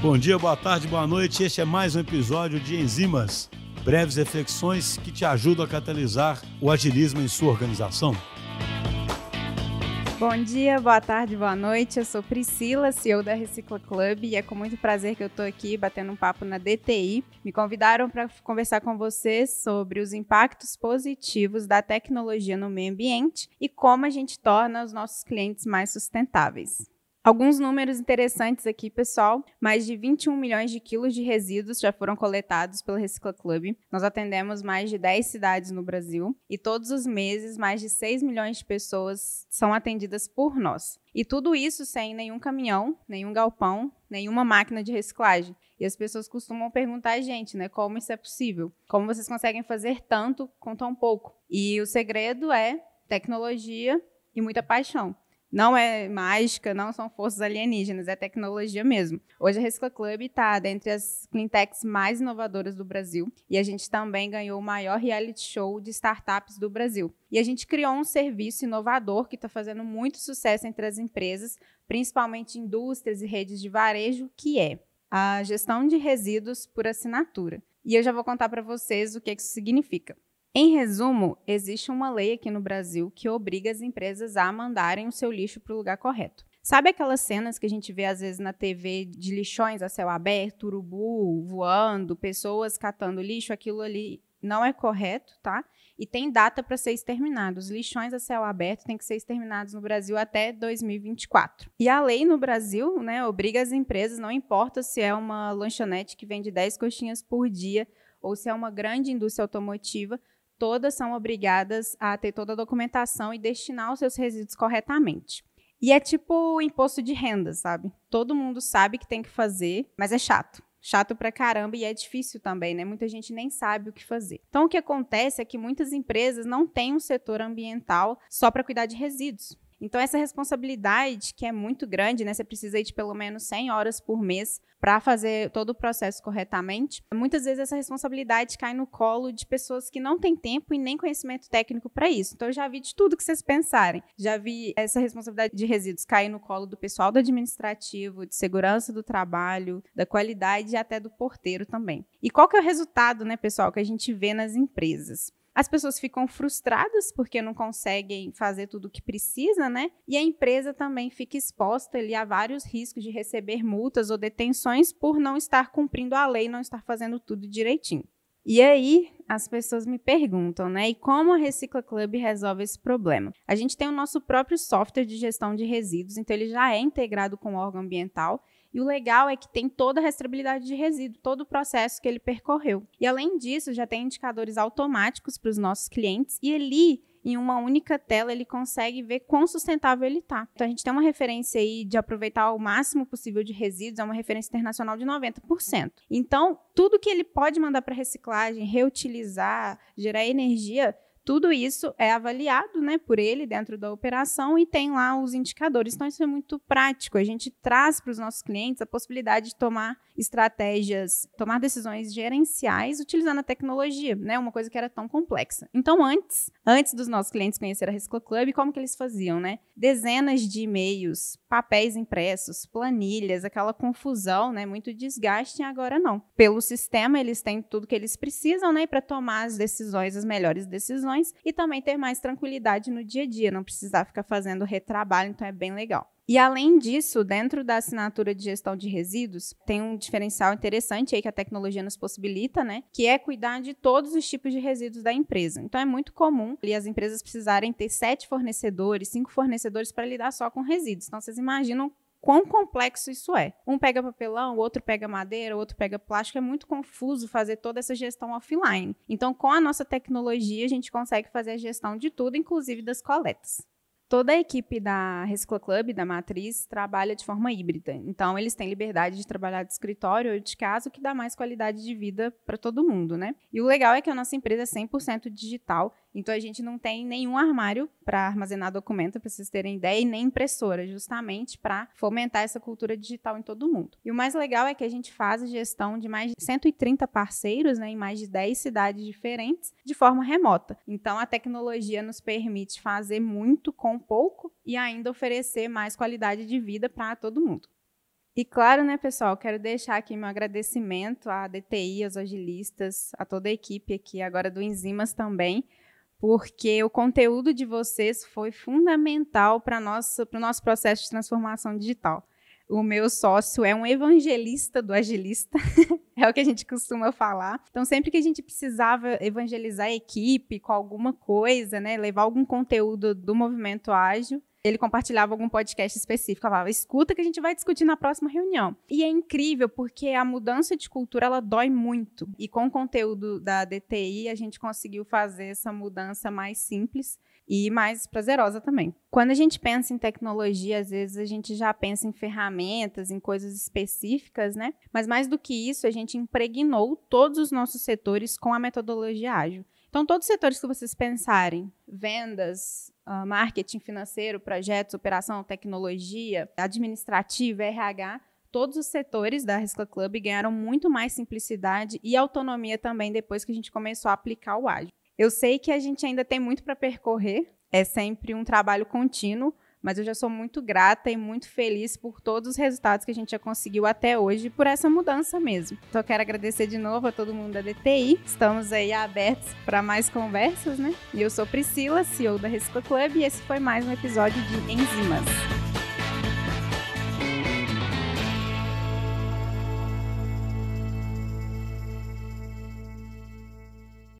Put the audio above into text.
Bom dia, boa tarde, boa noite. Este é mais um episódio de Enzimas, breves reflexões que te ajudam a catalisar o agilismo em sua organização. Bom dia, boa tarde, boa noite. Eu sou Priscila, CEO da Recicla Club, e é com muito prazer que eu estou aqui batendo um papo na DTI. Me convidaram para conversar com vocês sobre os impactos positivos da tecnologia no meio ambiente e como a gente torna os nossos clientes mais sustentáveis. Alguns números interessantes aqui, pessoal. Mais de 21 milhões de quilos de resíduos já foram coletados pelo Recicla Club. Nós atendemos mais de 10 cidades no Brasil e todos os meses mais de 6 milhões de pessoas são atendidas por nós. E tudo isso sem nenhum caminhão, nenhum galpão, nenhuma máquina de reciclagem. E as pessoas costumam perguntar a gente, né, como isso é possível? Como vocês conseguem fazer tanto com tão pouco? E o segredo é tecnologia e muita paixão. Não é mágica, não são forças alienígenas, é tecnologia mesmo. Hoje a Recicla Club está dentre as cleantechs mais inovadoras do Brasil e a gente também ganhou o maior reality show de startups do Brasil. E a gente criou um serviço inovador que está fazendo muito sucesso entre as empresas, principalmente indústrias e redes de varejo, que é a gestão de resíduos por assinatura. E eu já vou contar para vocês o que isso significa. Em resumo, existe uma lei aqui no Brasil que obriga as empresas a mandarem o seu lixo para o lugar correto. Sabe aquelas cenas que a gente vê às vezes na TV de lixões a céu aberto, urubu voando, pessoas catando lixo? Aquilo ali não é correto, tá? E tem data para ser exterminado. Os lixões a céu aberto têm que ser exterminados no Brasil até 2024. E a lei no Brasil, né, obriga as empresas, não importa se é uma lanchonete que vende 10 coxinhas por dia ou se é uma grande indústria automotiva, todas são obrigadas a ter toda a documentação e destinar os seus resíduos corretamente. E é tipo imposto de renda, sabe? Todo mundo sabe que tem que fazer, mas é chato. Chato pra caramba e é difícil também, né? Muita gente nem sabe o que fazer. Então, o que acontece é que muitas empresas não têm um setor ambiental só para cuidar de resíduos. Então, essa responsabilidade, que é muito grande, né? Você precisa ir de pelo menos 100 horas por mês para fazer todo o processo corretamente. Muitas vezes essa responsabilidade cai no colo de pessoas que não têm tempo e nem conhecimento técnico para isso. Então, eu já vi de tudo que vocês pensarem. Já vi essa responsabilidade de resíduos cair no colo do pessoal do administrativo, de segurança do trabalho, da qualidade e até do porteiro também. E qual que é o resultado, né, pessoal, que a gente vê nas empresas? As pessoas ficam frustradas porque não conseguem fazer tudo o que precisa, né? E a empresa também fica exposta ali a vários riscos de receber multas ou detenções por não estar cumprindo a lei, não estar fazendo tudo direitinho. E aí, as pessoas me perguntam, né? E como a Recicla Club resolve esse problema? A gente tem o nosso próprio software de gestão de resíduos, então ele já é integrado com o órgão ambiental e o legal é que tem toda a rastreabilidade de resíduo, todo o processo que ele percorreu. E além disso, já tem indicadores automáticos para os nossos clientes e ali em uma única tela ele consegue ver quão sustentável ele está. Então a gente tem uma referência aí de aproveitar o máximo possível de resíduos, é uma referência internacional de 90%. Então, tudo que ele pode mandar para reciclagem, reutilizar, gerar energia, tudo isso é avaliado né, por ele dentro da operação e tem lá os indicadores. Então, isso é muito prático. A gente traz para os nossos clientes a possibilidade de tomar estratégias, tomar decisões gerenciais utilizando a tecnologia, né? Uma coisa que era tão complexa. Então, antes, antes dos nossos clientes conhecerem a Recicla Club, como que eles faziam, né? Dezenas de e-mails, papéis impressos, planilhas, aquela confusão, né? Muito desgaste, e agora não. Pelo sistema, eles têm tudo que eles precisam, né? Para tomar as decisões, as melhores decisões e também ter mais tranquilidade no dia a dia, não precisar ficar fazendo retrabalho, então é bem legal. E além disso, dentro da assinatura de gestão de resíduos, tem um diferencial interessante aí que a tecnologia nos possibilita, né? Que é cuidar de todos os tipos de resíduos da empresa. Então é muito comum e as empresas precisarem ter sete fornecedores, cinco fornecedores para lidar só com resíduos. Então vocês imaginam quão complexo isso é. Um pega papelão, o outro pega madeira, o outro pega plástico. É muito confuso fazer toda essa gestão offline. Então, com a nossa tecnologia, a gente consegue fazer a gestão de tudo, inclusive das coletas. Toda a equipe da Recicla Club, da Matriz, trabalha de forma híbrida. Então, eles têm liberdade de trabalhar de escritório ou de casa, o que dá mais qualidade de vida para todo mundo, né? E o legal é que a nossa empresa é 100% digital então a gente não tem nenhum armário para armazenar documento, para vocês terem ideia, e nem impressora, justamente para fomentar essa cultura digital em todo mundo. E o mais legal é que a gente faz a gestão de mais de 130 parceiros, né, em mais de 10 cidades diferentes, de forma remota. Então a tecnologia nos permite fazer muito com pouco e ainda oferecer mais qualidade de vida para todo mundo. E claro, né, pessoal, quero deixar aqui meu agradecimento à DTI, aos agilistas, a toda a equipe aqui, agora do Enzimas também, porque o conteúdo de vocês foi fundamental para o nosso processo de transformação digital. O meu sócio é um evangelista do agilista, é o que a gente costuma falar. Então, sempre que a gente precisava evangelizar a equipe com alguma coisa, né, levar algum conteúdo do movimento ágil, ele compartilhava algum podcast específico, falava, escuta que a gente vai discutir na próxima reunião. E é incrível porque a mudança de cultura ela dói muito. E com o conteúdo da DTI a gente conseguiu fazer essa mudança mais simples e mais prazerosa também. Quando a gente pensa em tecnologia, às vezes a gente já pensa em ferramentas, em coisas específicas, né? Mas mais do que isso, a gente impregnou todos os nossos setores com a metodologia ágil. Então, todos os setores que vocês pensarem, vendas, uh, marketing financeiro, projetos, operação, tecnologia, administrativo, RH, todos os setores da Risca Club ganharam muito mais simplicidade e autonomia também depois que a gente começou a aplicar o ágil. Eu sei que a gente ainda tem muito para percorrer, é sempre um trabalho contínuo, mas eu já sou muito grata e muito feliz por todos os resultados que a gente já conseguiu até hoje, por essa mudança mesmo. Então, quero agradecer de novo a todo mundo da DTI. Estamos aí abertos para mais conversas, né? E eu sou Priscila, CEO da Recicla Club, e esse foi mais um episódio de Enzimas.